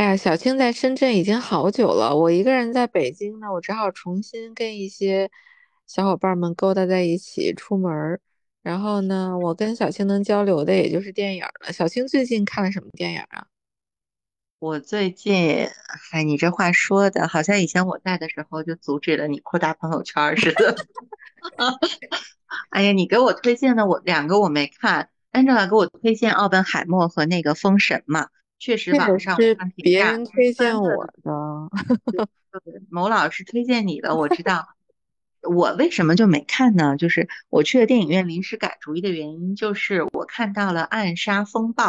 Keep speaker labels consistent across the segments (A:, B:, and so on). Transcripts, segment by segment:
A: 哎呀，小青在深圳已经好久了，我一个人在北京呢，我只好重新跟一些小伙伴们勾搭在一起出门。然后呢，我跟小青能交流的也就是电影了。小青最近看了什么电影啊？
B: 我最近，哎，你这话说的，好像以前我在的时候就阻止了你扩大朋友圈似的。哎呀，你给我推荐的我两个我没看，Angela 给我推荐《奥本海默》和那个《封神》嘛，确实网上
A: 是别人推荐我的。
B: 某老师推荐你的，我知道。我为什么就没看呢？就是我去了电影院临时改主意的原因，就是我看到了《暗杀风暴》，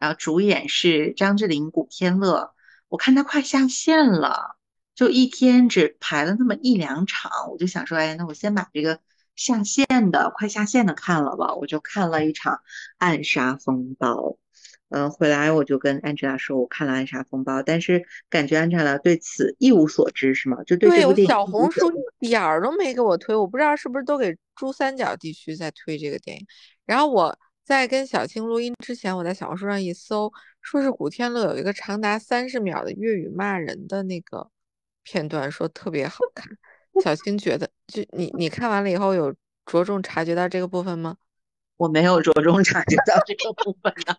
B: 然后主演是张智霖、古天乐，我看他快下线了，就一天只排了那么一两场，我就想说，哎，那我先把这个下线的、快下线的看了吧，我就看了一场《暗杀风暴》。嗯，回来我就跟 Angela 说，我看了《暗杀风暴》，但是感觉 Angela 对此一无所知，是吗？就对这
A: 对，我
B: 部电影
A: 小红书
B: 一
A: 点儿都没给我推，我不知道是不是都给珠三角地区在推这个电影。然后我在跟小青录音之前，我在小红书上一搜，说是古天乐有一个长达三十秒的粤语骂人的那个片段，说特别好看。小青觉得，就你你看完了以后有着重察觉到这个部分吗？
B: 我没有着重察觉到这个部分的，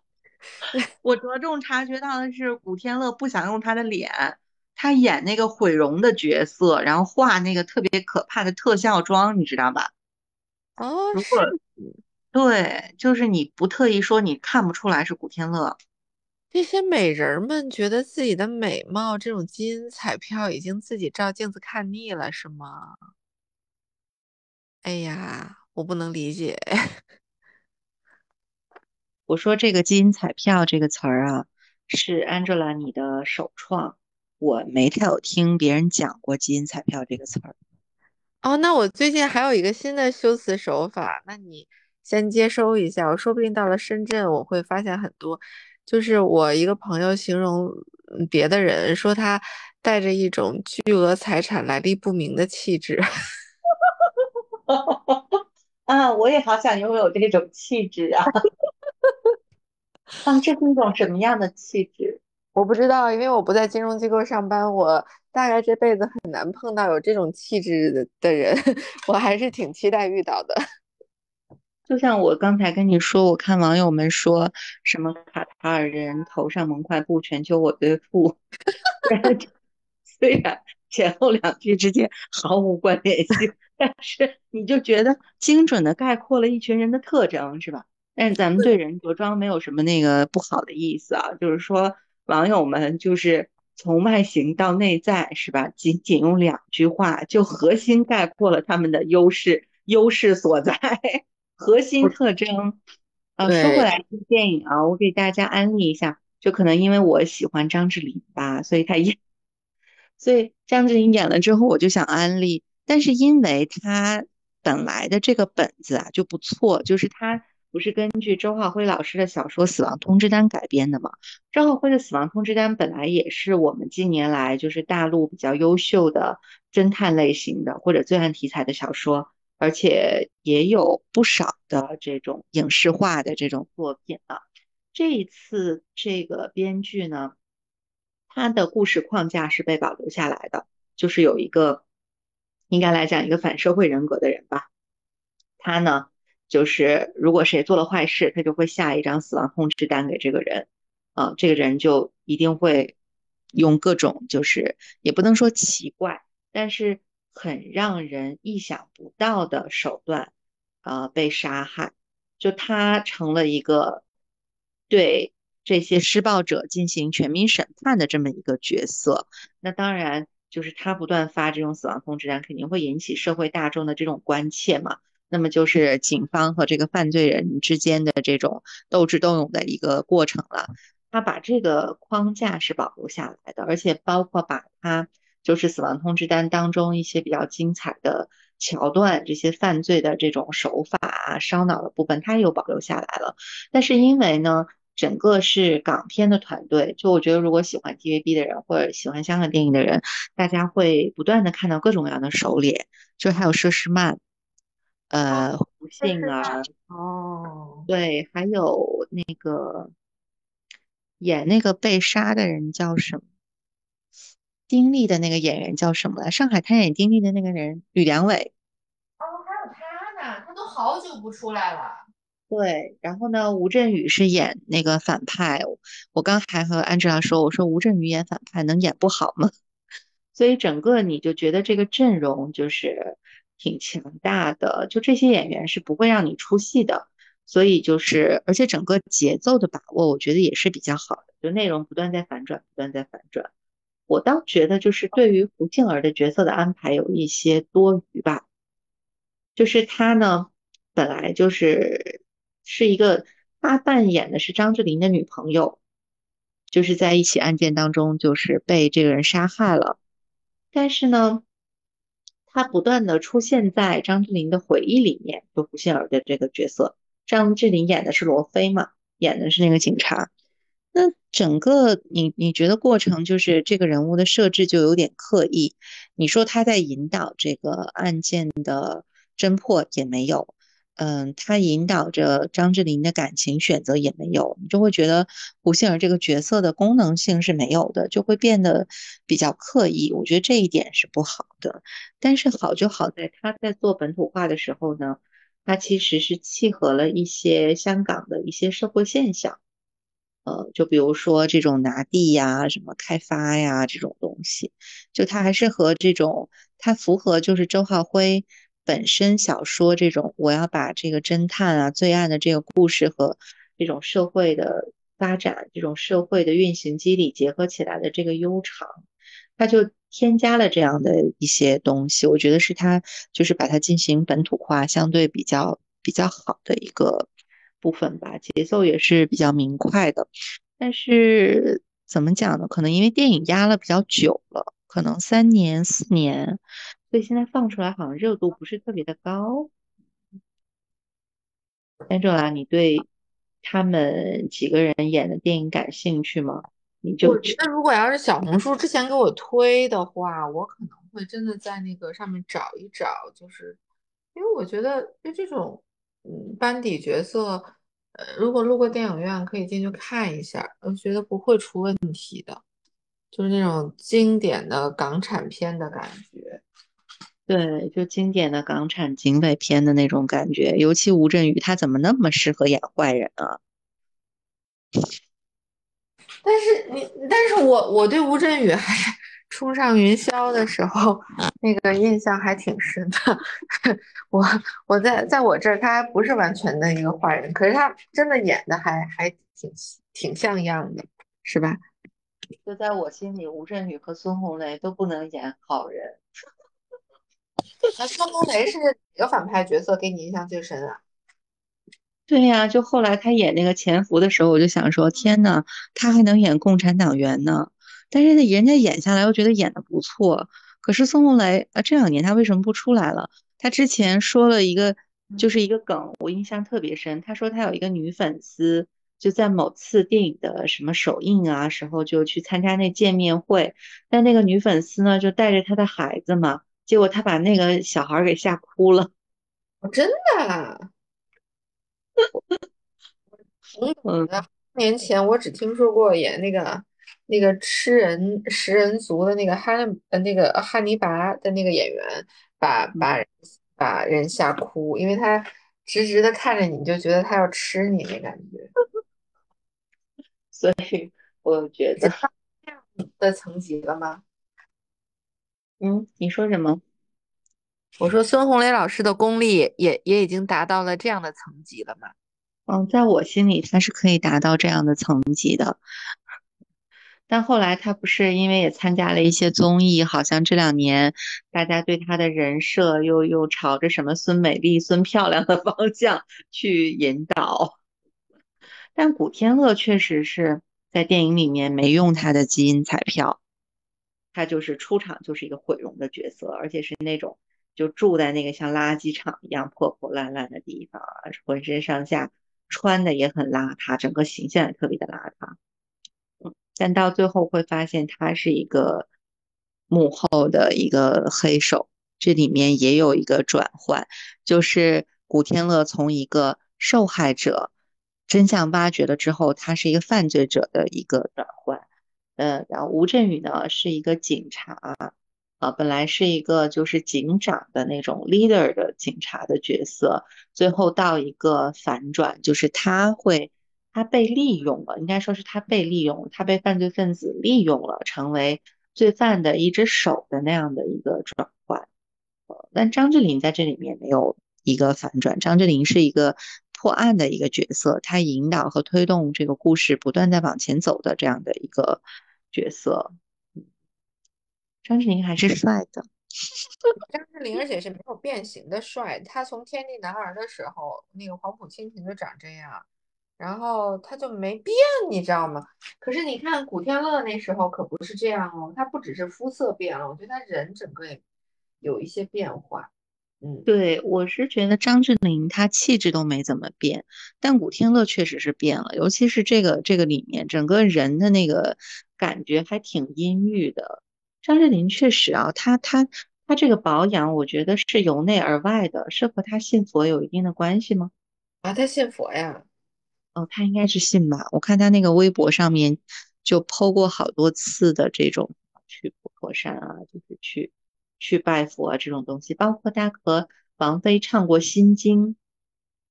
B: 我着重察觉到的是古天乐不想用他的脸，他演那个毁容的角色，然后画那个特别可怕的特效妆，你知道吧？
A: 哦，
B: 如果。对，就是你不特意说，你看不出来是古天乐。
A: 这些美人儿们觉得自己的美貌这种基因彩票已经自己照镜子看腻了，是吗？哎呀，我不能理解。
B: 我说这个基因彩票这个词儿啊，是 Angela 你的首创，我没太有听别人讲过基因彩票这个词儿。
A: 哦，那我最近还有一个新的修辞手法，那你先接收一下，我说不定到了深圳，我会发现很多。就是我一个朋友形容嗯别的人，说他带着一种巨额财产来历不明的气质。
B: 啊，我也好想拥有这种气质啊！啊，这是一种什么样的气质？
A: 我不知道，因为我不在金融机构上班，我大概这辈子很难碰到有这种气质的的人，我还是挺期待遇到的。
B: 就像我刚才跟你说，我看网友们说什么卡塔尔人头上蒙块布，全球我最富。虽然虽然前后两句之间毫无关联性，但是你就觉得精准的概括了一群人的特征，是吧？但是咱们对人着装没有什么那个不好的意思啊，就是说网友们就是从外形到内在，是吧？仅仅用两句话就核心概括了他们的优势优势所在。核心特征。呃，说回，来，这个电影啊，我给大家安利一下，就可能因为我喜欢张智霖吧，所以他演，所以张智霖演了之后，我就想安利。但是因为他本来的这个本子啊就不错，就是他不是根据周浩辉老师的小说《死亡通知单》改编的嘛？周浩辉的《死亡通知单》本来也是我们近年来就是大陆比较优秀的侦探类型的或者罪案题材的小说。而且也有不少的这种影视化的这种作品啊。这一次这个编剧呢，他的故事框架是被保留下来的，就是有一个应该来讲一个反社会人格的人吧，他呢就是如果谁做了坏事，他就会下一张死亡通知单给这个人，啊、这个人就一定会用各种就是也不能说奇怪。但是很让人意想不到的手段，啊，被杀害，就他成了一个对这些施暴者进行全民审判的这么一个角色。那当然，就是他不断发这种死亡通知单，肯定会引起社会大众的这种关切嘛。那么就是警方和这个犯罪人之间的这种斗智斗勇的一个过程了。他把这个框架是保留下来的，而且包括把他就是死亡通知单当中一些比较精彩的桥段，这些犯罪的这种手法啊、烧脑的部分，他也有保留下来了。但是因为呢，整个是港片的团队，就我觉得如果喜欢 TVB 的人或者喜欢香港电影的人，大家会不断的看到各种各样的手脸，就还有佘诗曼，呃，胡？杏儿，
A: 哦，
B: 对，还有那个演那个被杀的人叫什么？丁力的那个演员叫什么来？上海滩演丁力的那个人，吕良伟。
A: 哦，还有他呢，他都好久不出来了。
B: 对，然后呢，吴镇宇是演那个反派。我刚还和 Angela 说，我说吴镇宇演反派能演不好吗？所以整个你就觉得这个阵容就是挺强大的，就这些演员是不会让你出戏的。所以就是，而且整个节奏的把握，我觉得也是比较好的，就内容不断在反转，不断在反转。我倒觉得就是对于胡杏儿的角色的安排有一些多余吧，就是她呢本来就是是一个，她扮演的是张智霖的女朋友，就是在一起案件当中就是被这个人杀害了，但是呢，他不断的出现在张智霖的回忆里面，就胡杏儿的这个角色。张智霖演的是罗非嘛，演的是那个警察。那整个你你觉得过程就是这个人物的设置就有点刻意。你说他在引导这个案件的侦破也没有，嗯，他引导着张智霖的感情选择也没有，你就会觉得胡杏儿这个角色的功能性是没有的，就会变得比较刻意。我觉得这一点是不好的。但是好就好在他在做本土化的时候呢。他其实是契合了一些香港的一些社会现象，呃，就比如说这种拿地呀、什么开发呀这种东西，就他还是和这种他符合就是周浩辉本身小说这种我要把这个侦探啊、罪案的这个故事和这种社会的发展、这种社会的运行机理结合起来的这个悠长，它就。添加了这样的一些东西，我觉得是它就是把它进行本土化，相对比较比较好的一个部分吧。节奏也是比较明快的，但是怎么讲呢？可能因为电影压了比较久了，可能三年四年，所以现在放出来好像热度不是特别的高。Angela，你对他们几个人演的电影感兴趣吗？
A: 我觉得如果要是小红书之前给我推的话，我可能会真的在那个上面找一找，就是因为我觉得就这种嗯班底角色，呃，如果路过电影院可以进去看一下，我觉得不会出问题的，就是那种经典的港产片的感觉，
B: 对，就经典的港产警匪片的那种感觉，尤其吴镇宇他怎么那么适合演坏人啊？
A: 但是你，但是我我对吴镇宇还冲上云霄的时候，那个印象还挺深的。我我在在我这儿，他还不是完全的一个坏人，可是他真的演的还还挺挺像样的，是吧？
B: 就在我心里，吴镇宇和孙红雷都不能演好人。
A: 那孙红雷是哪个反派角色给你印象最深啊？
B: 对呀，就后来他演那个潜伏的时候，我就想说，天呐，他还能演共产党员呢。但是那，人家演下来，我觉得演的不错。可是孙红雷啊，这两年他为什么不出来了？他之前说了一个，就是一个梗，我印象特别深。他说他有一个女粉丝，就在某次电影的什么首映啊时候，就去参加那见面会。但那个女粉丝呢，就带着她的孩子嘛，结果他把那个小孩给吓哭了。
A: 真的？嗯，年前我只听说过演那个那个吃人食人族的那个哈呃那个汉尼拔的那个演员，把把把人吓哭，因为他直直的看着你就觉得他要吃你那感觉，
B: 所以我觉得
A: 这样的层级了吗？
B: 嗯，你说什么？
A: 我说孙红雷老师的功力也也已经达到了这样的层级了嘛？
B: 嗯，在我心里他是可以达到这样的层级的，但后来他不是因为也参加了一些综艺，好像这两年大家对他的人设又又朝着什么孙美丽、孙漂亮的 方向去引导。但古天乐确实是在电影里面没用他的基因彩票，他就是出场就是一个毁容的角色，而且是那种。就住在那个像垃圾场一样破破烂烂的地方，浑身上下穿的也很邋遢，整个形象也特别的邋遢。嗯，但到最后会发现他是一个幕后的一个黑手，这里面也有一个转换，就是古天乐从一个受害者真相挖掘了之后，他是一个犯罪者的一个转换。呃，然后吴镇宇呢是一个警察，啊，本来是一个就是警长的那种 leader 的警察的角色，最后到一个反转，就是他会他被利用了，应该说是他被利用，他被犯罪分子利用了，成为罪犯的一只手的那样的一个转换。呃，但张智霖在这里面没有一个反转，张智霖是一个。破案的一个角色，他引导和推动这个故事不断在往前走的这样的一个角色。张智霖还是帅的，
A: 张智霖而且是没有变形的帅。他从天地男儿的时候，那个黄埔蜻蜓就长这样，然后他就没变，你知道吗？可是你看古天乐那时候可不是这样哦，他不只是肤色变了，我觉得他人整个也有一些变化。嗯，
B: 对，我是觉得张智霖他气质都没怎么变，但古天乐确实是变了，尤其是这个这个里面整个人的那个感觉还挺阴郁的。张智霖确实啊，他他他这个保养，我觉得是由内而外的，是和他信佛有一定的关系吗？
A: 啊，他信佛呀？
B: 哦，他应该是信吧，我看他那个微博上面就 PO 过好多次的这种去普陀山啊，就是去。去拜佛啊，这种东西，包括他和王菲唱过《心经》，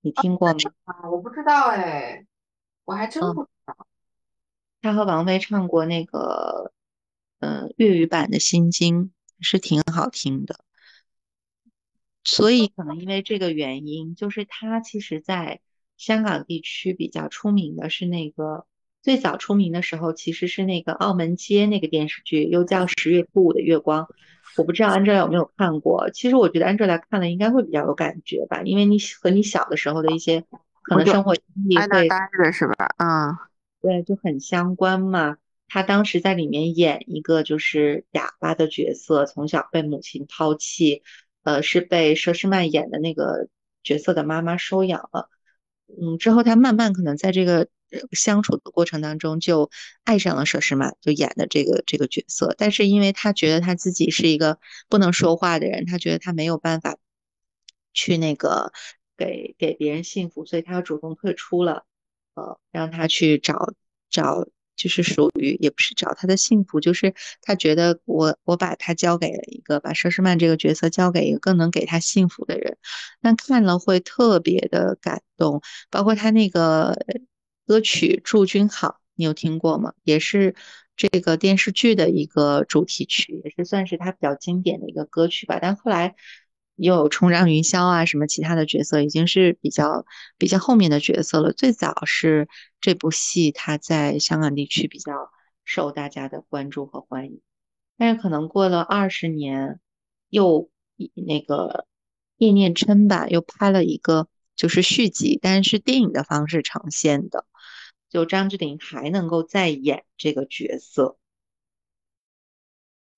B: 你听过吗？
A: 啊，我不知道哎，我还真不知道。
B: 他和王菲唱过那个，嗯，粤语版的《心经》是挺好听的。所以可能因为这个原因，就是他其实在香港地区比较出名的是那个最早出名的时候，其实是那个《澳门街》那个电视剧，又叫《十月初五的月光》。我不知道 Angela 有没有看过，其实我觉得 Angela 看了应该会比较有感觉吧，因为你和你小的时候的一些可能生活经历会
A: 是吧？嗯，
B: 对，就很相关嘛。他当时在里面演一个就是哑巴的角色，从小被母亲抛弃，呃，是被佘诗曼演的那个角色的妈妈收养了。嗯，之后他慢慢可能在这个。相处的过程当中，就爱上了佘诗曼，就演的这个这个角色。但是因为他觉得他自己是一个不能说话的人，他觉得他没有办法去那个给给别人幸福，所以他要主动退出了。呃，让他去找找，就是属于也不是找他的幸福，就是他觉得我我把他交给了一个把佘诗曼这个角色交给一个更能给他幸福的人，那看了会特别的感动，包括他那个。歌曲《祝君好》，你有听过吗？也是这个电视剧的一个主题曲，也是算是他比较经典的一个歌曲吧。但后来有冲上云霄啊，什么其他的角色，已经是比较比较后面的角色了。最早是这部戏，他在香港地区比较受大家的关注和欢迎。但是可能过了二十年，又那个叶念琛吧，又拍了一个就是续集，但是电影的方式呈现的。就张智霖还能够再演这个角色，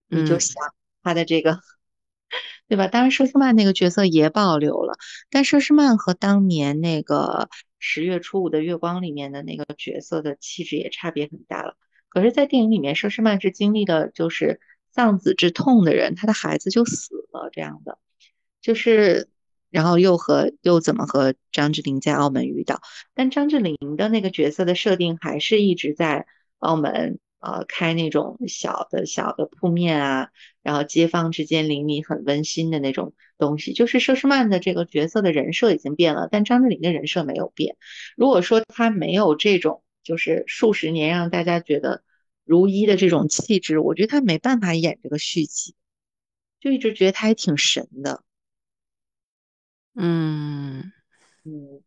B: 你就想他的这个，对吧？当然，佘诗曼那个角色也保留了，但佘诗曼和当年那个十月初五的月光里面的那个角色的气质也差别很大了。可是，在电影里面，佘诗曼是经历的就是丧子之痛的人，他的孩子就死了这样的，就是。然后又和又怎么和张智霖在澳门遇到？但张智霖的那个角色的设定还是一直在澳门，呃，开那种小的小的铺面啊，然后街坊之间邻里很温馨的那种东西。就是佘诗曼的这个角色的人设已经变了，但张智霖的人设没有变。如果说他没有这种就是数十年让大家觉得如一的这种气质，我觉得他没办法演这个续集，就一直觉得他还挺神的。
A: 嗯嗯，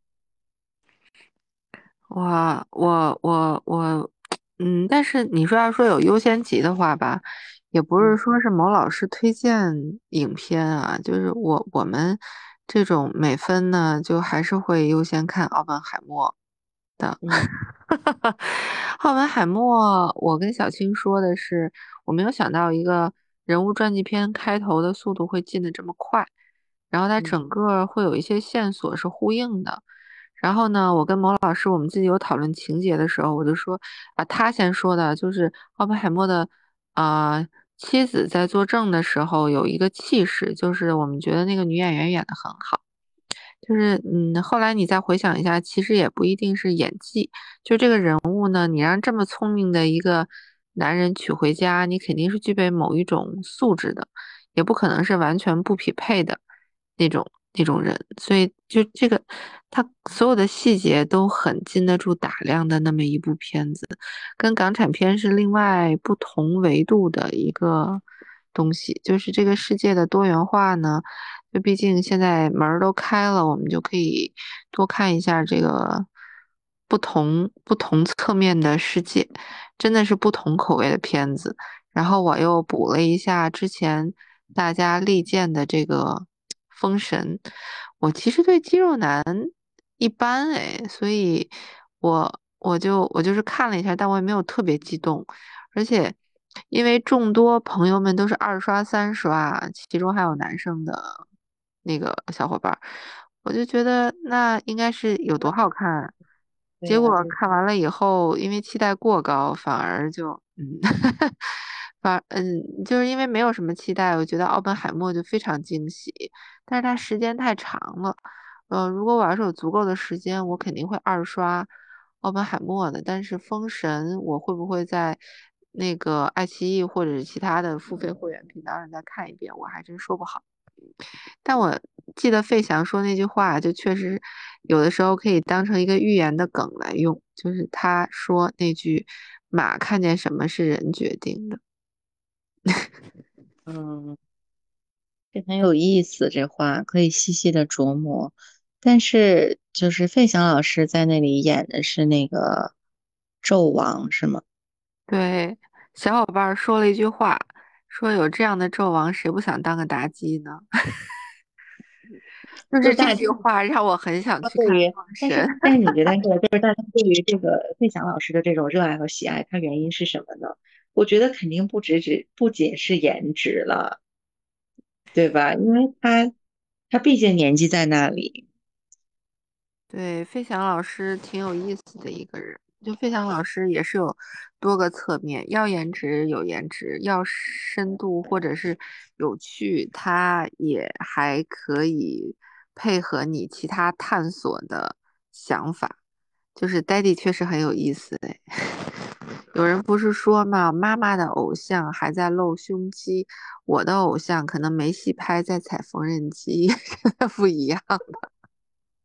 A: 我我我我，嗯，但是你说要说有优先级的话吧，也不是说是某老师推荐影片啊，就是我我们这种美分呢，就还是会优先看《奥本海默》的。奥本海默，我跟小青说的是，我没有想到一个人物传记片开头的速度会进的这么快。然后它整个会有一些线索是呼应的，然后呢，我跟某老师我们自己有讨论情节的时候，我就说啊，他先说的就是奥本海默的啊妻子在作证的时候有一个气势，就是我们觉得那个女演员演的很好。就是嗯，后来你再回想一下，其实也不一定是演技，就这个人物呢，你让这么聪明的一个男人娶回家，你肯定是具备某一种素质的，也不可能是完全不匹配的那种那种人，所以就这个他所有的细节都很经得住打量的那么一部片子，跟港产片是另外不同维度的一个东西，就是这个世界的多元化呢。就毕竟现在门儿都开了，我们就可以多看一下这个不同不同侧面的世界，真的是不同口味的片子。然后我又补了一下之前大家力荐的这个《封神》，我其实对肌肉男一般哎，所以我我就我就是看了一下，但我也没有特别激动，而且因为众多朋友们都是二刷三刷，其中还有男生的。那个小伙伴，我就觉得那应该是有多好看，结果看完了以后，因为期待过高，反而就嗯，反嗯，就是因为没有什么期待，我觉得奥本海默就非常惊喜，但是它时间太长了，呃，如果我要是有足够的时间，我肯定会二刷奥本海默的，但是封神我会不会在那个爱奇艺或者是其他的付费会员频道上再看一遍，我还真说不好。但我记得费翔说那句话，就确实有的时候可以当成一个寓言的梗来用，就是他说那句“马看见什么是人决定的”。
B: 嗯，这很有意思，这话可以细细的琢磨。但是就是费翔老师在那里演的是那个纣王，是吗？
A: 对，小伙伴说了一句话。说有这样的纣王，谁不想当个妲己呢？就是这句话让我很想去看《
B: 但是，但是你觉得这个就是大家对于这个费翔老师的这种热爱和喜爱，它原因是什么呢？我觉得肯定不只只不仅是颜值了，对吧？因为他他毕竟年纪在那里。
A: 对，费翔老师挺有意思的一个人。就费翔老师也是有多个侧面，要颜值有颜值，要深度或者是有趣，他也还可以配合你其他探索的想法。就是 Daddy 确实很有意思哎，有人不是说嘛，妈妈的偶像还在露胸肌，我的偶像可能没戏拍，在踩缝纫机，不一样的。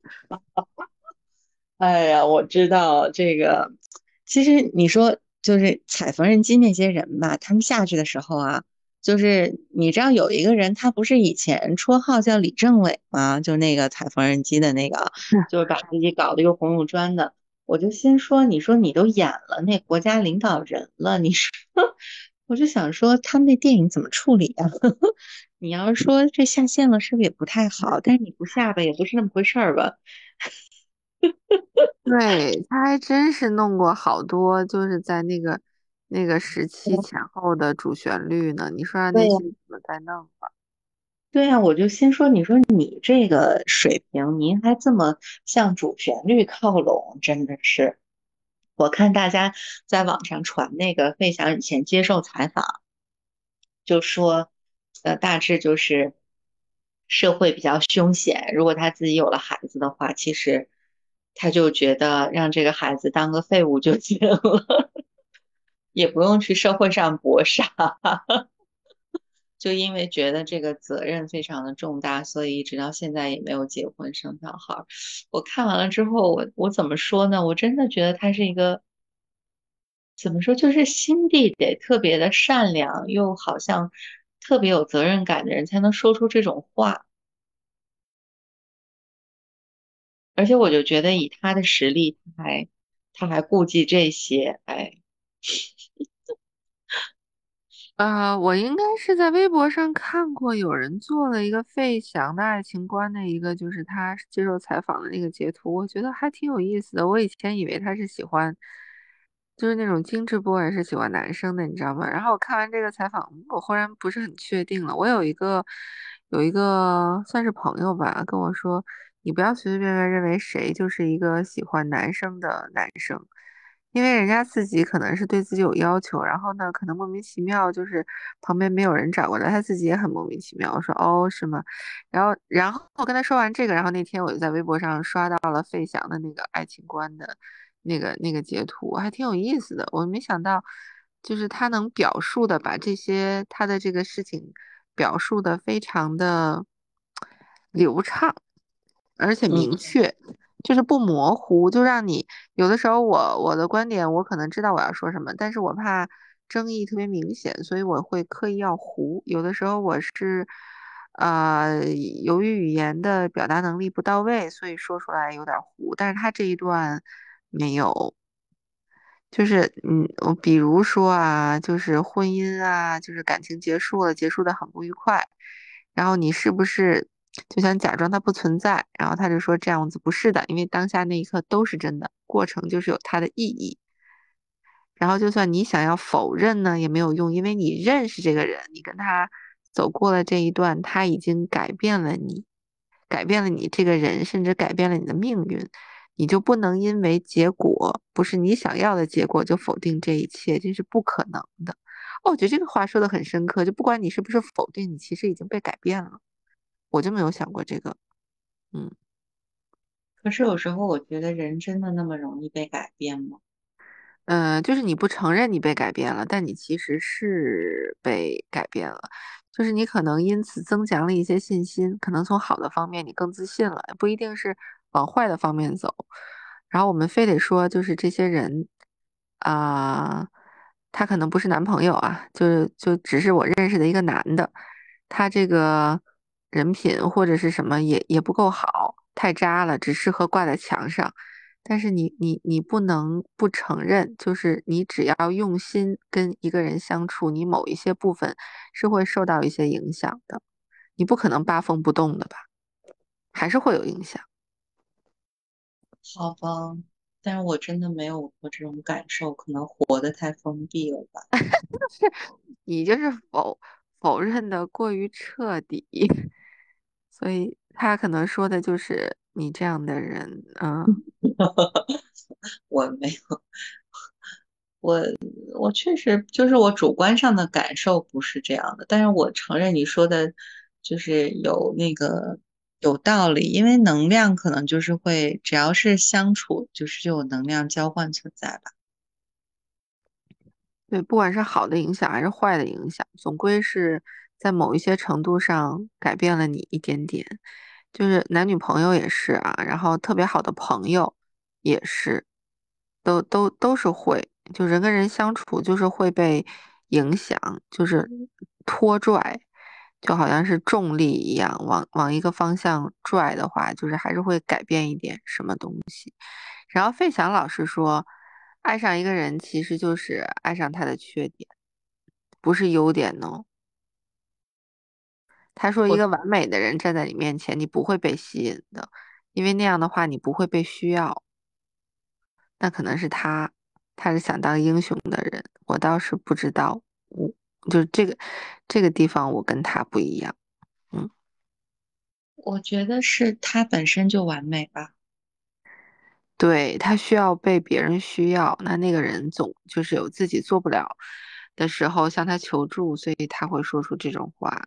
B: 哎呀，我知道这个。其实你说就是踩缝纫机那些人吧，他们下去的时候啊，就是你知道有一个人，他不是以前绰号叫李政委吗？就那个踩缝纫机的那个，就是把自己搞得又红又专的。我就先说，你说你都演了那国家领导人了，你说，我就想说他们那电影怎么处理啊？你要是说这下线了，是不是也不太好？但是你不下吧，也不是那么回事儿吧？
A: 对，他还真是弄过好多，就是在那个那个时期前后的主旋律呢。你说让那些怎么再弄吧？
B: 对呀，我就先说，你说你这个水平，您还这么向主旋律靠拢，真的是。我看大家在网上传那个费翔以前接受采访，就说，呃，大致就是社会比较凶险，如果他自己有了孩子的话，其实。他就觉得让这个孩子当个废物就行了，也不用去社会上搏杀，就因为觉得这个责任非常的重大，所以一直到现在也没有结婚生小孩。我看完了之后，我我怎么说呢？我真的觉得他是一个怎么说，就是心地得特别的善良，又好像特别有责任感的人才能说出这种话。而且我就觉得以他的实力，他还他还顾忌这些，哎，
A: 啊，我应该是在微博上看过有人做了一个费翔的爱情观的一个，就是他接受采访的那个截图，我觉得还挺有意思的。我以前以为他是喜欢，就是那种精致 boy 是喜欢男生的，你知道吗？然后我看完这个采访，我忽然不是很确定了。我有一个有一个算是朋友吧，跟我说。你不要随随便便认为谁就是一个喜欢男生的男生，因为人家自己可能是对自己有要求，然后呢，可能莫名其妙就是旁边没有人找过来，他自己也很莫名其妙。我说哦，是吗？然后，然后我跟他说完这个，然后那天我就在微博上刷到了费翔的那个爱情观的那个那个截图，还挺有意思的。我没想到，就是他能表述的把这些他的这个事情表述的非常的流畅，而且明
B: 嗯，
A: 确。就是不模糊，就让你有的时候我我的观点我可能知道我要说什么，但是我怕争议特别明显，所以我会刻意要糊。有的时候我是，呃，由于语言的表达能力不到位，所以说出来有点糊。但是他这一段没有，就是嗯，我比如说啊，就是婚姻啊，就是感情结束了，结束的很不愉快，然后你是不是？就想假装它不存在，然后他就说这样子不是的，因为当下那一刻都是真的，过程就是有它的意义。然后就算你想要否认呢，也没有用，因为你认识这个人，你跟他走过了这一段，他已经改变了你，改变了你这个人，甚至改变了你的命运，你就不能因为结果不是你想要的结果就否定这一切，这是不可能的。哦，我觉得这个话说的很深刻，就不管你是不是否定，你其实已经被改变了。我就没有想过这个，嗯。
B: 可是有时候我觉得人真的那么容易被改变吗？
A: 嗯，就是你不承认你被改变了，但你其实是被改变了，就是你可能因此增强了一些信心，可能从好的方面你更自信了，不一定是往坏的方面走。然后我们非得说，就是这些人啊，他可能不是男朋友啊，就就只是我认识的一个男的，他这个人品或者是什么也也不够好，太渣了，只适合挂在墙上。但是你你你不能不承认，就是你只要用心跟一个人相处，你某一些部分是会受到一些影响的，你不可能八风不动的吧，还是会有影响。
B: 好吧，但是我真的没有过这种感受，可能活得太封闭了吧。
A: 你就是否否认的过于彻底，所以他可能说的就是你这样的人，啊。
B: 我没有，我我确实就是我主观上的感受不是这样的，但是我承认你说的，就是有那个有道理，因为能量可能就是会，只要是相处，就是就有能量交换存在吧。
A: 对，不管是好的影响还是坏的影响，总归是在某一些程度上改变了你一点点。就是男女朋友也是啊，然后特别好的朋友也是，都都都是会，就人跟人相处就是会被影响，就是拖拽，就好像是重力一样，往往一个方向拽的话，就是还是会改变一点什么东西。然后费翔老师说。爱上一个人其实就是爱上他的缺点，不是优点哦。他说，一个完美的人站在你面前，你不会被吸引的，因为那样的话你不会被需要。那可能是他，他是想当英雄的人，我倒是不知道。我就是这个这个地方，我跟他不一样。嗯，
B: 我觉得是他本身就完美吧。
A: 对，他需要被别人需要，那那个人总就是有自己做不了的时候向他求助，所以他会说出这种话。